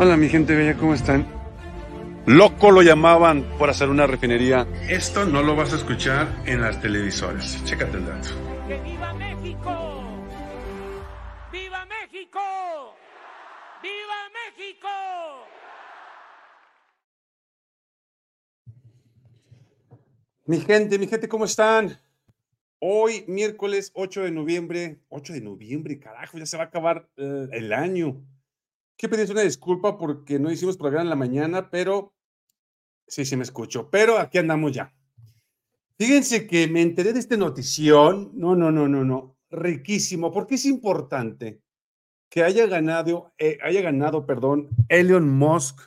Hola mi gente bella, ¿cómo están? Loco lo llamaban por hacer una refinería. Esto no lo vas a escuchar en las televisoras. Chécate el dato. ¡Que viva México! ¡Viva México! ¡Viva México! Mi gente, mi gente, ¿cómo están? Hoy, miércoles 8 de noviembre. 8 de noviembre, carajo, ya se va a acabar eh, el año. Quiero pedirles una disculpa porque no hicimos programa en la mañana, pero sí, sí me escucho. Pero aquí andamos ya. Fíjense que me enteré de esta notición. No, no, no, no, no. Riquísimo, porque es importante que haya ganado, eh, haya ganado, perdón, Elon Musk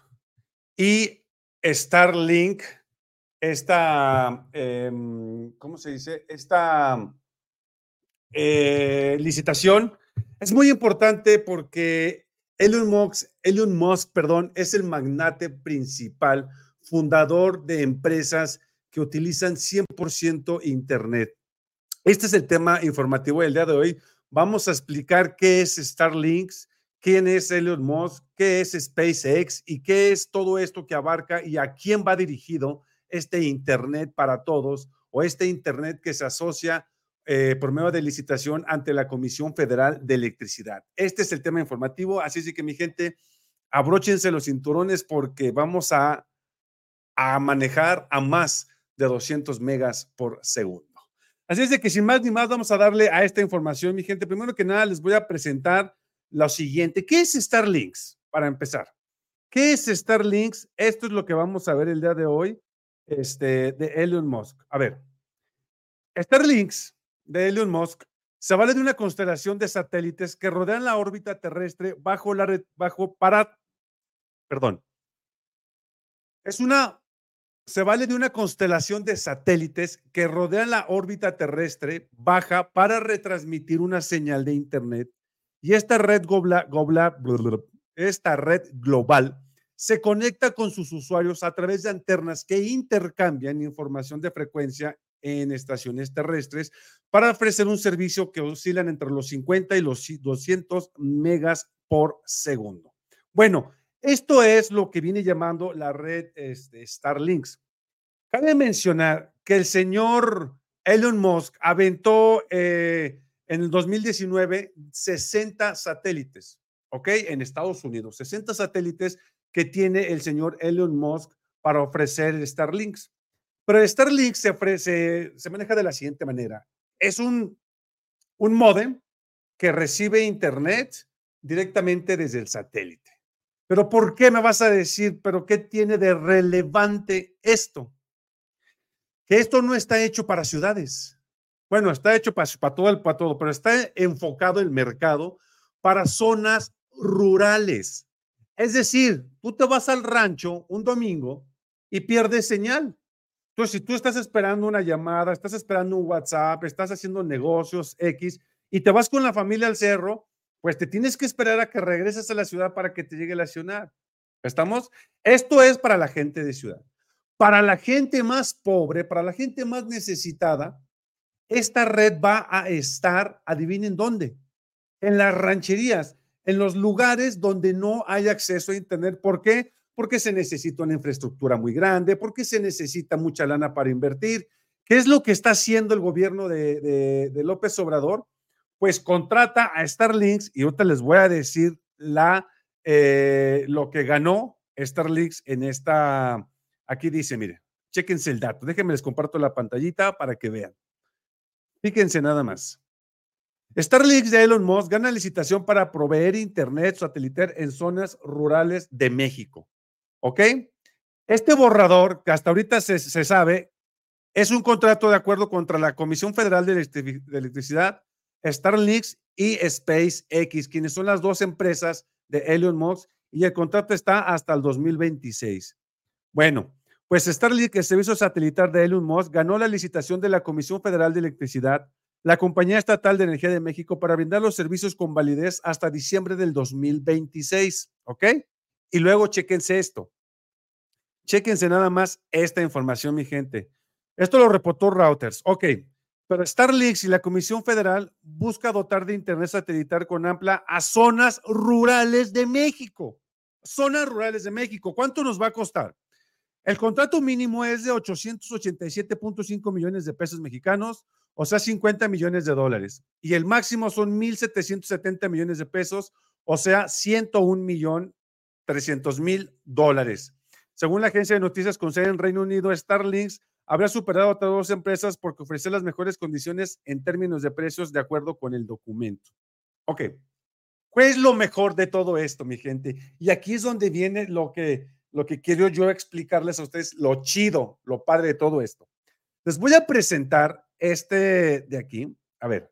y Starlink, esta, em, ¿cómo se dice? Esta eh, licitación. Es muy importante porque Elon Musk, Elon Musk, perdón, es el magnate principal, fundador de empresas que utilizan 100% Internet. Este es el tema informativo del día de hoy. Vamos a explicar qué es Starlink, quién es Elon Musk, qué es SpaceX y qué es todo esto que abarca y a quién va dirigido este Internet para todos o este Internet que se asocia eh, por medio de licitación ante la Comisión Federal de Electricidad. Este es el tema informativo, así es que mi gente, abróchense los cinturones porque vamos a, a manejar a más de 200 megas por segundo. Así es que sin más ni más vamos a darle a esta información, mi gente. Primero que nada les voy a presentar lo siguiente. ¿Qué es Starlinks? Para empezar. ¿Qué es Starlinks? Esto es lo que vamos a ver el día de hoy este, de Elon Musk. A ver, Starlinks de Elon Musk se vale de una constelación de satélites que rodean la órbita terrestre bajo la red, bajo para, perdón, es una, se vale de una constelación de satélites que rodean la órbita terrestre baja para retransmitir una señal de Internet. Y esta red, global, esta red global se conecta con sus usuarios a través de antenas que intercambian información de frecuencia en estaciones terrestres para ofrecer un servicio que oscilan entre los 50 y los 200 megas por segundo. Bueno, esto es lo que viene llamando la red este, Starlinks. Cabe mencionar que el señor Elon Musk aventó eh, en el 2019 60 satélites, ¿ok? En Estados Unidos, 60 satélites que tiene el señor Elon Musk para ofrecer Starlinks. Pero Starlink se, ofrece, se maneja de la siguiente manera. Es un, un modem que recibe internet directamente desde el satélite. Pero ¿por qué me vas a decir, pero qué tiene de relevante esto? Que esto no está hecho para ciudades. Bueno, está hecho para, todo el para todo, pero está enfocado el mercado para zonas rurales. Es decir, tú te vas al rancho un domingo y pierdes señal. Si tú estás esperando una llamada, estás esperando un WhatsApp, estás haciendo negocios X y te vas con la familia al cerro, pues te tienes que esperar a que regreses a la ciudad para que te llegue la ciudad. ¿Estamos? Esto es para la gente de ciudad. Para la gente más pobre, para la gente más necesitada, esta red va a estar, adivinen dónde, en las rancherías, en los lugares donde no hay acceso a Internet. ¿Por qué? Porque se necesita una infraestructura muy grande, porque se necesita mucha lana para invertir. ¿Qué es lo que está haciendo el gobierno de, López Obrador? Pues contrata a Starlinks y ahorita les voy a decir la, eh, lo que ganó Starlinks en esta, aquí dice, mire, chéquense el dato, déjenme les comparto la pantallita para que vean. Fíjense nada más. Starlinks de Elon Musk gana licitación para proveer internet satelital en zonas rurales de México. ¿Ok? Este borrador, que hasta ahorita se, sabe, es un contrato de acuerdo contra la Comisión Federal de, Electricidad, Starlink y SpaceX, quienes son las dos empresas de Elon Musk, y el contrato está hasta el 2026. Bueno, pues Starlink, el servicio satelital de Elon Musk, ganó la licitación de la Comisión Federal de Electricidad, la Compañía Estatal de Energía de México, para brindar los servicios con validez hasta diciembre del 2026. ¿Ok? Y luego chequense esto. Chequense nada más esta información, mi gente. Esto lo reportó Routers. Ok, pero Starlink y la Comisión Federal busca dotar de Internet satelital con amplia a zonas rurales de México. zonas rurales de México. ¿Cuánto nos va a costar? El contrato mínimo es de 887.5 millones de pesos mexicanos, o sea, 50 millones de dólares. Y el máximo son 1.770 millones de pesos, o sea, 101 millón 300 mil dólares. Según la agencia de noticias con sede en Reino Unido, Starlinks habría superado a otras dos empresas porque ofrece las mejores condiciones en términos de precios de acuerdo con el documento. Ok, ¿cuál es lo mejor de todo esto, mi gente? Y aquí es donde viene lo que, lo que quiero yo explicarles a ustedes, lo chido, lo padre de todo esto. Les voy a presentar este de aquí. A ver,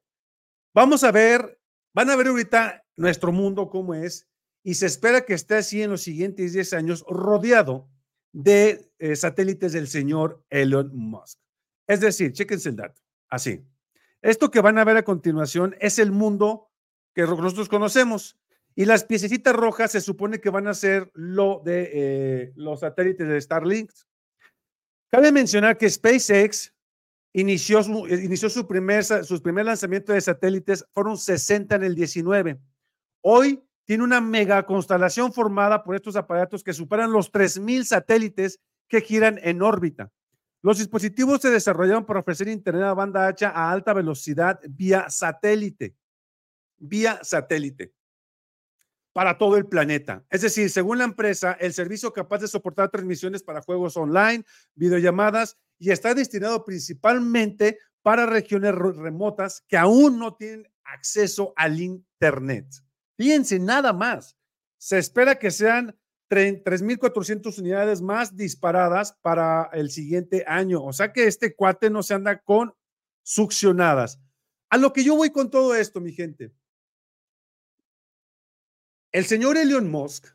vamos a ver, van a ver ahorita nuestro mundo cómo es y se espera que esté así en los siguientes 10 años rodeado de eh, satélites del señor Elon Musk. Es decir, chéquense el dato, así. Esto que van a ver a continuación es el mundo que nosotros conocemos. Y las piececitas rojas se supone que van a ser lo de eh, los satélites de Starlink. Cabe mencionar que SpaceX inició, su, inició su primer, sus primer lanzamiento de satélites, fueron 60 en el 19. Hoy tiene una mega constelación formada por estos aparatos que superan los 3.000 satélites que giran en órbita. Los dispositivos se desarrollaron para ofrecer internet a banda ancha a alta velocidad vía satélite, vía satélite para todo el planeta. Es decir, según la empresa, el servicio capaz de soportar transmisiones para juegos online, videollamadas y está destinado principalmente para regiones remotas que aún no tienen acceso al Internet. Fíjense, nada más. Se espera que sean 3.400 unidades más disparadas para el siguiente año. O sea que este cuate no se anda con succionadas. A lo que yo voy con todo esto, mi gente. El señor Elon Musk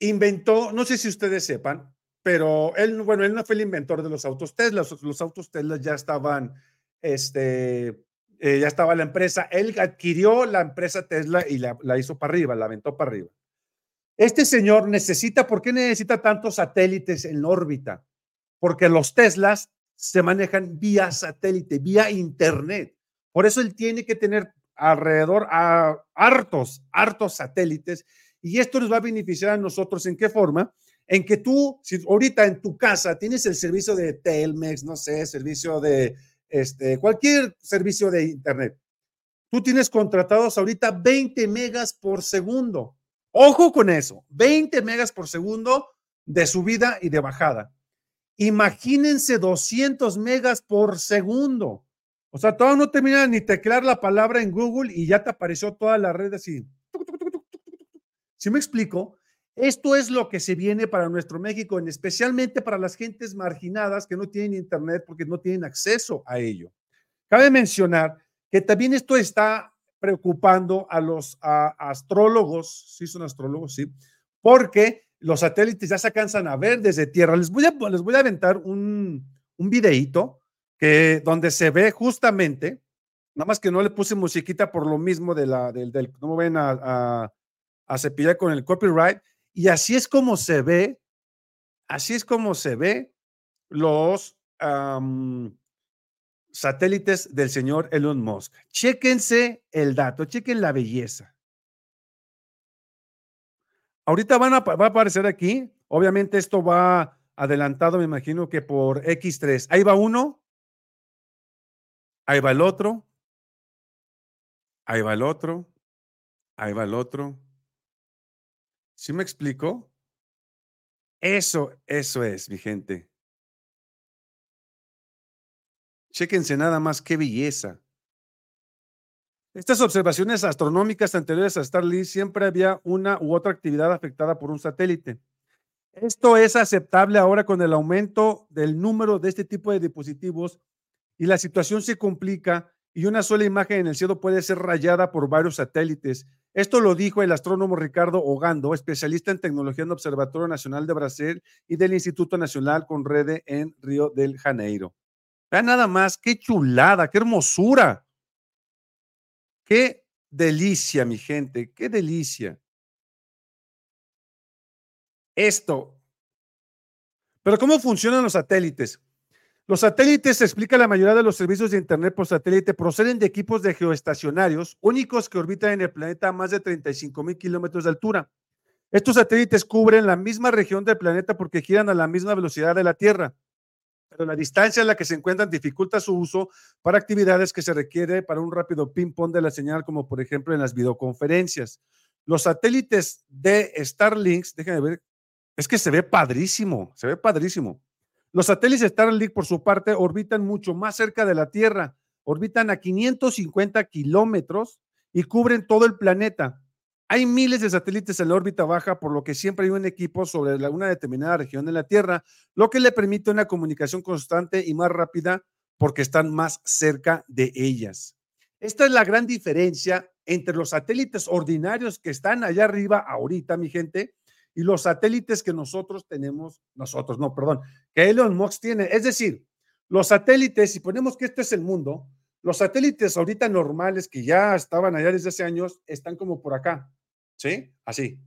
inventó, no sé si ustedes sepan, pero él, bueno, él no fue el inventor de los autos Tesla. Los, autos Tesla ya estaban, este, eh, ya estaba la empresa, él adquirió la empresa Tesla y la, hizo para arriba, la aventó para arriba. Este señor necesita, ¿por qué necesita tantos satélites en órbita? Porque los Teslas se manejan vía satélite, vía internet. Por eso él tiene que tener alrededor a hartos, hartos satélites y esto nos va a beneficiar a nosotros en qué forma? En que tú, si ahorita en tu casa tienes el servicio de Telmex, no sé, servicio de este, cualquier servicio de Internet. Tú tienes contratados ahorita 20 megas por segundo. Ojo con eso, 20 megas por segundo de subida y de bajada. Imagínense 200 megas por segundo. O sea, todavía no termina ni teclear la palabra en Google y ya te apareció toda la red así. ¿Sí me explico? Esto es lo que se viene para nuestro México, especialmente para las gentes marginadas que no tienen internet porque no tienen acceso a ello. Cabe mencionar que también esto está preocupando a los astrólogos, sí son astrólogos, sí, porque los satélites ya se alcanzan a ver desde tierra. Les voy a, les voy a aventar un, un videíto que, donde se ve justamente, nada más que no le puse musiquita por lo mismo de la, del, del no me ven a, a cepillar con el copyright, y así es como se ve, así es como se ve los satélites del señor Elon Musk. Chéquense el dato, chequen la belleza. Ahorita van a, va a aparecer aquí, obviamente esto va adelantado, me imagino que por X3. Ahí va uno, ahí va el otro, ahí va el otro, ahí va el otro, ¿Sí me explico? Eso, eso es, mi gente. Chéquense nada más qué belleza. Estas observaciones astronómicas anteriores a Starlink siempre había una u otra actividad afectada por un satélite. Esto es aceptable ahora con el aumento del número de este tipo de dispositivos y la situación se complica y una sola imagen en el cielo puede ser rayada por varios satélites esto lo dijo el astrónomo Ricardo Ogando, especialista en tecnología en el Observatorio Nacional de Brasil y del Instituto Nacional Conrede en Río de Janeiro. Vean nada más, qué chulada, qué hermosura. Qué delicia, mi gente, qué delicia. Esto. Pero ¿cómo funcionan los satélites? Los satélites, explica la mayoría de los servicios de Internet por satélite, proceden de equipos de geoestacionarios únicos que orbitan en el planeta a más de 35 mil kilómetros de altura. Estos satélites cubren la misma región del planeta porque giran a la misma velocidad de la Tierra, pero la distancia en la que se encuentran dificulta su uso para actividades que se requiere para un rápido ping-pong de la señal, como por ejemplo en las videoconferencias. Los satélites de Starlink, déjenme ver, es que se ve padrísimo, se ve padrísimo. Los satélites Starlink, por su parte, orbitan mucho más cerca de la Tierra, orbitan a 550 kilómetros y cubren todo el planeta. Hay miles de satélites en la órbita baja, por lo que siempre hay un equipo sobre una determinada región de la Tierra, lo que le permite una comunicación constante y más rápida porque están más cerca de ellas. Esta es la gran diferencia entre los satélites ordinarios que están allá arriba ahorita, mi gente, y los satélites que nosotros tenemos, nosotros, no, perdón, que Elon Musk tiene. Es decir, los satélites, si ponemos que este es el mundo, los satélites ahorita normales que ya estaban allá desde hace años, están como por acá, ¿sí? Así.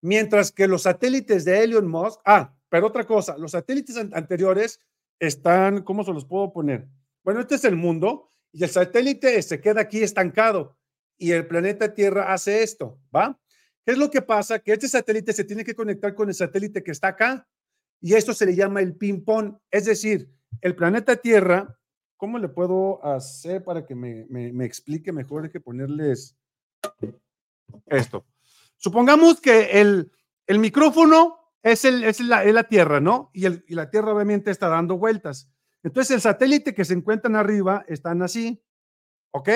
Mientras que los satélites de Elon Musk, ah, pero otra cosa, los satélites anteriores están, ¿cómo se los puedo poner? Bueno, este es el mundo y el satélite se queda aquí estancado y el planeta Tierra hace esto, ¿va? ¿Qué es lo que pasa? Que este satélite se tiene que conectar con el satélite que está acá y esto se le llama el ping-pong. Es decir, el planeta Tierra, ¿cómo le puedo hacer para que me, explique mejor? Hay que ponerles esto. Supongamos que el, micrófono es, la, Tierra, ¿no? Y la Tierra obviamente está dando vueltas. Entonces el satélite que se encuentran arriba están así, ¿ok?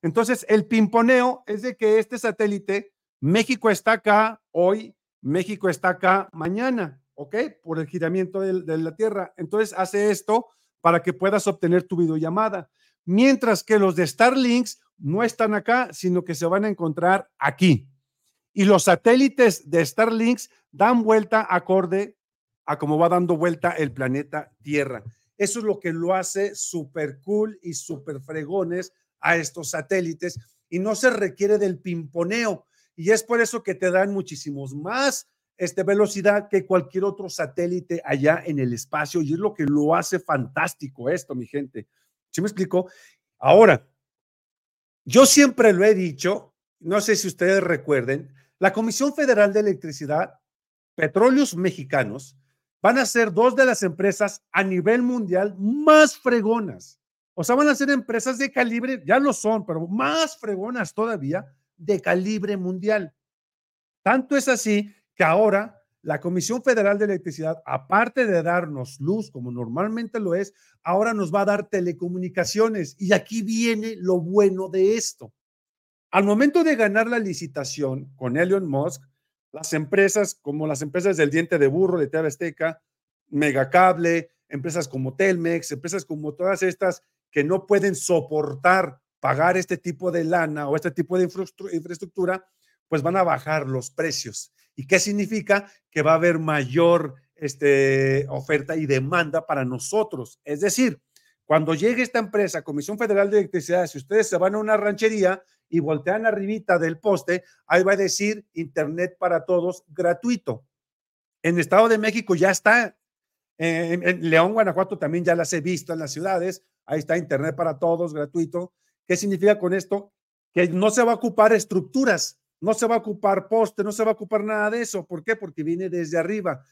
Entonces el pimponeo es de que este satélite México está acá hoy, México está acá mañana, ¿ok? Por el giramiento de, la Tierra. Entonces hace esto para que puedas obtener tu videollamada. Mientras que los de Starlinks no están acá, sino que se van a encontrar aquí. Y los satélites de Starlinks dan vuelta acorde a cómo va dando vuelta el planeta Tierra. Eso es lo que lo hace súper cool y súper fregones a estos satélites y no se requiere del pimponeo y es por eso que te dan muchísimos más este, velocidad que cualquier otro satélite allá en el espacio y es lo que lo hace fantástico esto, mi gente. ¿Sí me explico? Ahora, yo siempre lo he dicho, no sé si ustedes recuerden, la Comisión Federal de Electricidad, Petróleos Mexicanos, van a ser dos de las empresas a nivel mundial más fregonas. O sea, van a ser empresas de calibre, ya lo son, pero más fregonas todavía, de calibre mundial. Tanto es así que ahora la Comisión Federal de Electricidad, aparte de darnos luz, como normalmente lo es, ahora nos va a dar telecomunicaciones. Y aquí viene lo bueno de esto. Al momento de ganar la licitación con Elon Musk, las empresas como las empresas del diente de burro de TV Azteca, Megacable, empresas como Telmex, empresas como todas estas que no pueden soportar pagar este tipo de lana o este tipo de infraestructura, pues van a bajar los precios. ¿Y qué significa? Que va a haber mayor este, oferta y demanda para nosotros. Es decir, cuando llegue esta empresa, Comisión Federal de Electricidad, si ustedes se van a una ranchería y voltean arribita del poste, ahí va a decir Internet para todos gratuito. En Estado de México ya está, en León, Guanajuato también ya las he visto en las ciudades, ahí está Internet para todos gratuito. ¿Qué significa con esto? Que no se va a ocupar estructuras, no se va a ocupar poste, no se va a ocupar nada de eso. ¿Por qué? Porque viene desde arriba.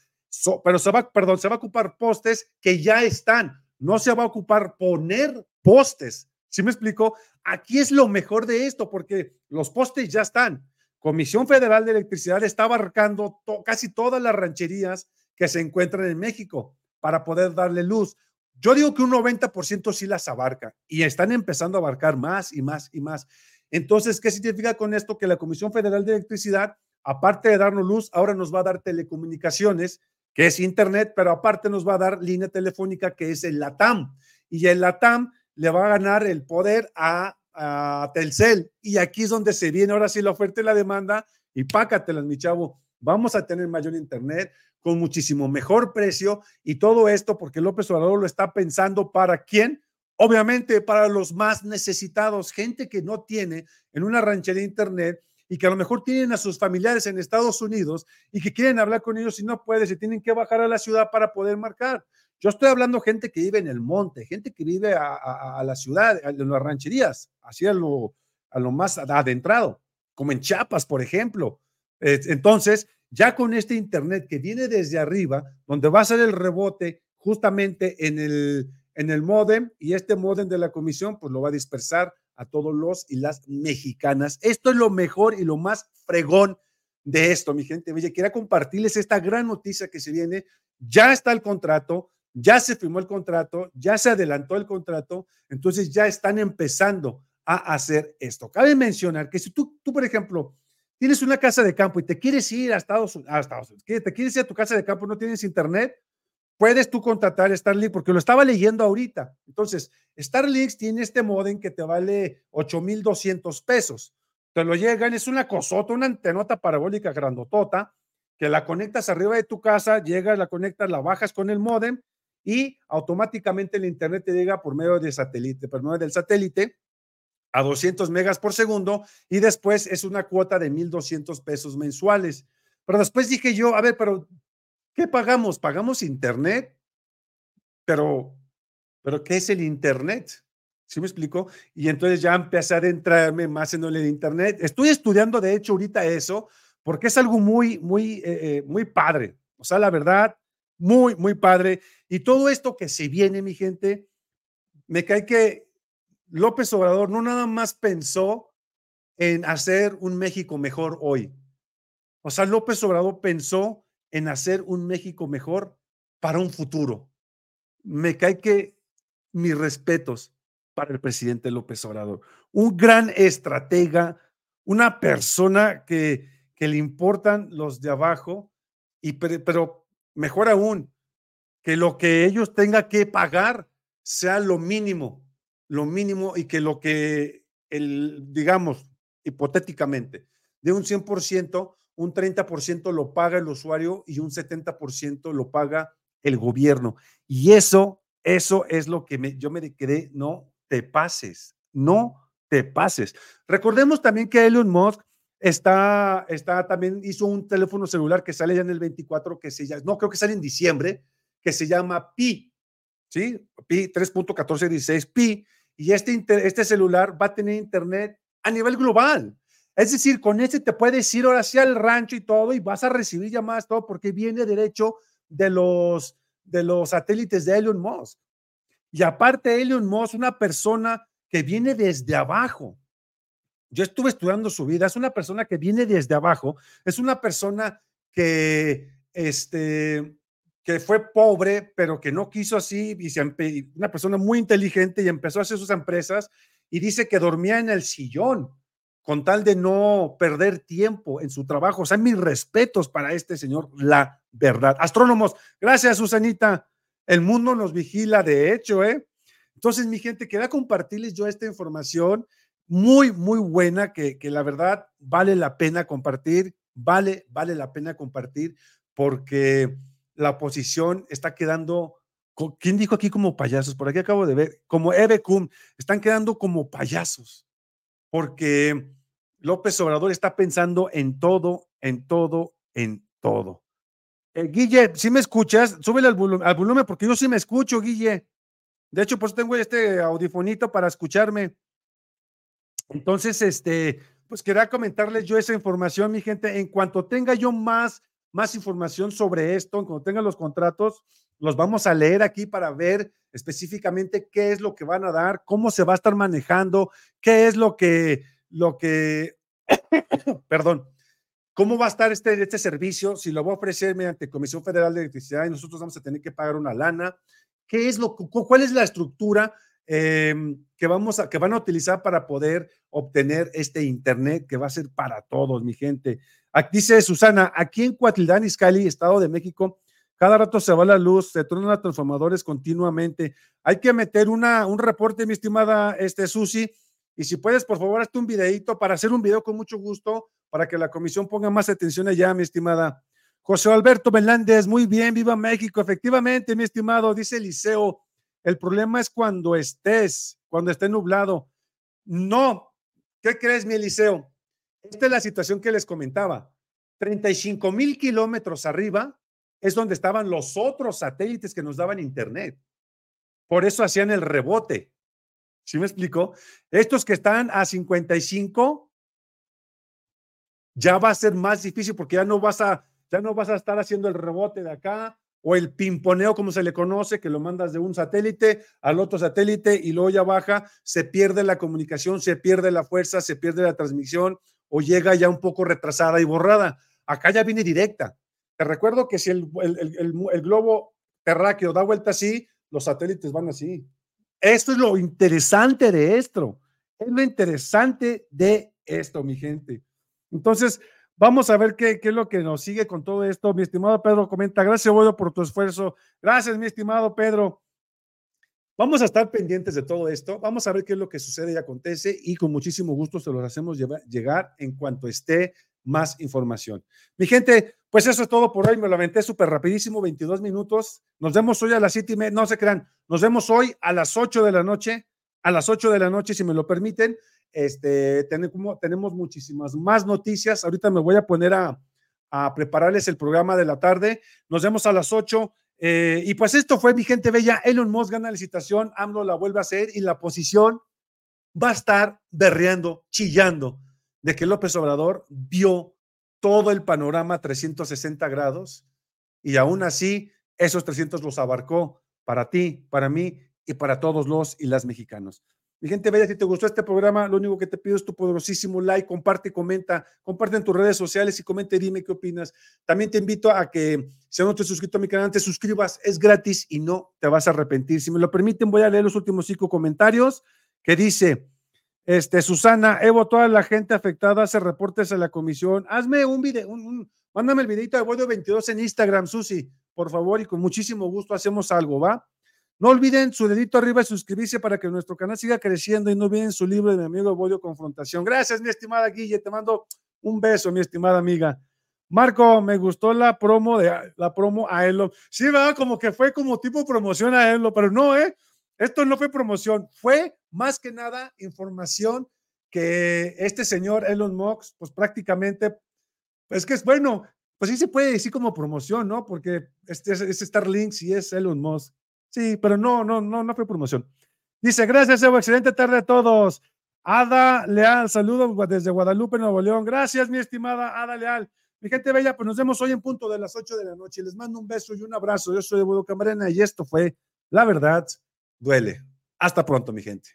pero se va, perdón, se va a ocupar postes que ya están. No se va a ocupar poner postes. ¿Sí me explico? Aquí es lo mejor de esto, porque los postes ya están. Comisión Federal de Electricidad está abarcando casi todas las rancherías que se encuentran en México para poder darle luz. Yo digo que un 90% sí las abarca y están empezando a abarcar más y más y más. Entonces, ¿qué significa con esto? Que la Comisión Federal de Electricidad, aparte de darnos luz, ahora nos va a dar telecomunicaciones, que es Internet, pero aparte nos va a dar línea telefónica, que es el LATAM. Y el LATAM le va a ganar el poder a, a Telcel. Y aquí es donde se viene ahora sí la oferta y la demanda. Y pácatelas, mi chavo. Vamos a tener mayor Internet, con muchísimo mejor precio y todo esto porque López Obrador lo está pensando para quién? Obviamente para los más necesitados, gente que no tiene en una ranchería internet y que a lo mejor tienen a sus familiares en Estados Unidos y que quieren hablar con ellos y no pueden, se tienen que bajar a la ciudad para poder marcar. Yo estoy hablando gente que vive en el monte, gente que vive a, la ciudad, en las rancherías, así lo, a lo más adentrado, como en Chiapas, por ejemplo. entonces, ya con este Internet que viene desde arriba, donde va a ser el rebote justamente en el, en el modem y este modem de la comisión pues lo va a dispersar a todos los y las mexicanas. Esto es lo mejor y lo más fregón de esto, mi gente. Oye, quería compartirles esta gran noticia que se viene. Ya está el contrato, ya se firmó el contrato, ya se adelantó el contrato, entonces ya están empezando a hacer esto. Cabe mencionar que si tú, tú por ejemplo, tienes una casa de campo y te quieres ir a Estados, a Estados Unidos, te quieres ir a tu casa de campo, no tienes internet, puedes tú contratar Starlink, porque lo estaba leyendo ahorita. Entonces, Starlink tiene este modem que te vale 8,200 pesos. Te lo llegan, es una cosota, una antenota parabólica grandotota, que la conectas arriba de tu casa, llegas, la conectas, la bajas con el modem y automáticamente el internet te llega por medio de satélite, por medio del satélite a 200 megas por segundo y después es una cuota de 1,200 pesos mensuales. Pero después dije yo, a ver, pero ¿qué pagamos? ¿Pagamos internet? Pero, pero ¿qué es el internet? ¿Sí me explico? Y entonces ya empecé a adentrarme más en el internet. Estoy estudiando, de hecho, ahorita eso, porque es algo muy, muy, eh, eh, muy padre. O sea, la verdad, muy, muy padre. Y todo esto que se viene, mi gente, me cae que López Obrador no nada más pensó en hacer un México mejor hoy. O sea, López Obrador pensó en hacer un México mejor para un futuro. Me cae que mis respetos para el presidente López Obrador. Un gran estratega, una persona que, que le importan los de abajo, y, pero mejor aún, que lo que ellos tengan que pagar sea lo mínimo lo mínimo y que lo que, el, digamos, hipotéticamente, de un 100%, un 30% lo paga el usuario y un 70% lo paga el gobierno. Y eso, eso es lo que yo me quedé, no te pases, no te pases. Recordemos también que Elon Musk está, está también hizo un teléfono celular que sale ya en el 24, que se llama, no creo que sale en diciembre, que se llama Pi, ¿sí? Pi 3.1416 Pi, y este, este celular va a tener internet a nivel global. Es decir, con este te puedes ir ahora sí al rancho y todo y vas a recibir llamadas, todo porque viene derecho de los, de los satélites de Elon Musk. Y aparte, Elon Musk, una persona que viene desde abajo. Yo estuve estudiando su vida, es una persona que viene desde abajo, es una persona que este, que fue pobre, pero que no quiso así, y una persona muy inteligente y empezó a hacer sus empresas y dice que dormía en el sillón con tal de no perder tiempo en su trabajo. O sea, mis respetos para este señor, la verdad. Astrónomos, gracias, Susanita. El mundo nos vigila, de hecho, ¿eh? Entonces, mi gente, quería compartirles yo esta información muy, muy buena que, que la verdad vale la pena compartir, vale, vale la pena compartir porque la oposición está quedando, ¿quién dijo aquí como payasos? Por aquí acabo de ver, como Eve están quedando como payasos, porque López Obrador está pensando en todo, en todo, en todo. Eh, Guille, si me escuchas, súbele al, al volumen porque yo sí me escucho, Guille. De hecho, pues tengo este audifonito para escucharme. Entonces, este, pues quería comentarles yo esa información, mi gente. En cuanto tenga yo más más información sobre esto, cuando tengan los contratos, los vamos a leer aquí para ver específicamente qué es lo que van a dar, cómo se va a estar manejando, qué es lo que, lo que, perdón, cómo va a estar este, este servicio, si lo va a ofrecer mediante Comisión Federal de Electricidad y nosotros vamos a tener que pagar una lana, qué es lo, cuál es la estructura em, que vamos a, que van a utilizar para poder obtener este internet que va a ser para todos, mi gente. Aquí dice Susana, aquí en Cuatlán, Izcalli, Estado de México, cada rato se va la luz, se tronan transformadores continuamente. Hay que meter una, un reporte, mi estimada este, Susi, y si puedes, por favor, hazte un videito para hacer un video con mucho gusto, para que la comisión ponga más atención allá, mi estimada. José Alberto Meléndez, muy bien, viva México. Efectivamente, mi estimado, dice Eliseo, el problema es cuando estés, cuando esté nublado. No, ¿qué crees, mi Eliseo? Esta es la situación que les comentaba. 35 mil kilómetros arriba es donde estaban los otros satélites que nos daban internet. Por eso hacían el rebote. ¿Sí me explico? Estos que están a 55, ya va a ser más difícil porque ya no vas a, Ya no vas a estar haciendo el rebote de acá o el pimponeo, como se le conoce, que lo mandas de un satélite al otro satélite y luego ya baja, se pierde la comunicación, se pierde la fuerza, se pierde la transmisión o llega ya un poco retrasada y borrada. Acá ya viene directa. Te recuerdo que si el, el globo terráqueo da vuelta así, los satélites van así. Esto es lo interesante de esto. Es lo interesante de esto, mi gente. Entonces, vamos a ver qué, es lo que nos sigue con todo esto. Mi estimado Pedro comenta, gracias, Bodo, por tu esfuerzo. Gracias, mi estimado Pedro. Vamos a estar pendientes de todo esto. Vamos a ver qué es lo que sucede y acontece y con muchísimo gusto se los hacemos llegar en cuanto esté más información. Mi gente, pues eso es todo por hoy. Me lo aventé súper rapidísimo, 22 minutos. Nos vemos hoy a las 7 y media. No se crean, nos vemos hoy a las 8 de la noche. A las 8 de la noche, si me lo permiten. Este, tenemos, muchísimas más noticias. Ahorita me voy a poner a, prepararles el programa de la tarde. Nos vemos a las 8. Eh, y pues esto fue mi gente bella. Elon Musk gana la licitación, AMLO la vuelve a hacer y la posición va a estar berreando, chillando de que López Obrador vio todo el panorama 360 grados y aún así esos 300 los abarcó para ti, para mí y para todos los y las mexicanos. Mi gente bella, si te gustó este programa, lo único que te pido es tu poderosísimo like, comparte, comenta, comparte en tus redes sociales y comente, dime qué opinas. También te invito a que, si no te has suscrito a mi canal, te suscribas, es gratis y no te vas a arrepentir. Si me lo permiten, voy a leer los últimos cinco comentarios que dice, este, Susana, Evo, toda la gente afectada hace reportes a la comisión. Hazme un video, un, mándame el videito de Bodio 22 en Instagram, Susi, por favor, y con muchísimo gusto hacemos algo, ¿va? No olviden su dedito arriba y suscribirse para que nuestro canal siga creciendo y no olviden su libro de mi amigo Bodio Confrontación. Gracias, mi estimada Guille, te mando un beso, mi estimada amiga. Marco, me gustó la promo de la promo a Elo. Sí, va, como que fue como tipo promoción a Elo, pero no, ¿eh? Esto no fue promoción, fue más que nada información que este señor Elon Musk, pues prácticamente, es que es bueno, pues sí se puede decir como promoción, ¿no? Porque este es, Starlink y es Elon Musk. Sí, pero no, no, no, no fue promoción. Dice, gracias, Evo, excelente tarde a todos. Ada Leal, saludos desde Guadalupe, Nuevo León. Gracias, mi estimada Ada Leal. Mi gente bella, pues nos vemos hoy en punto de las 8 de la noche. Les mando un beso y un abrazo. Yo soy Evo Camarena y esto fue La Verdad duele. Hasta pronto, mi gente.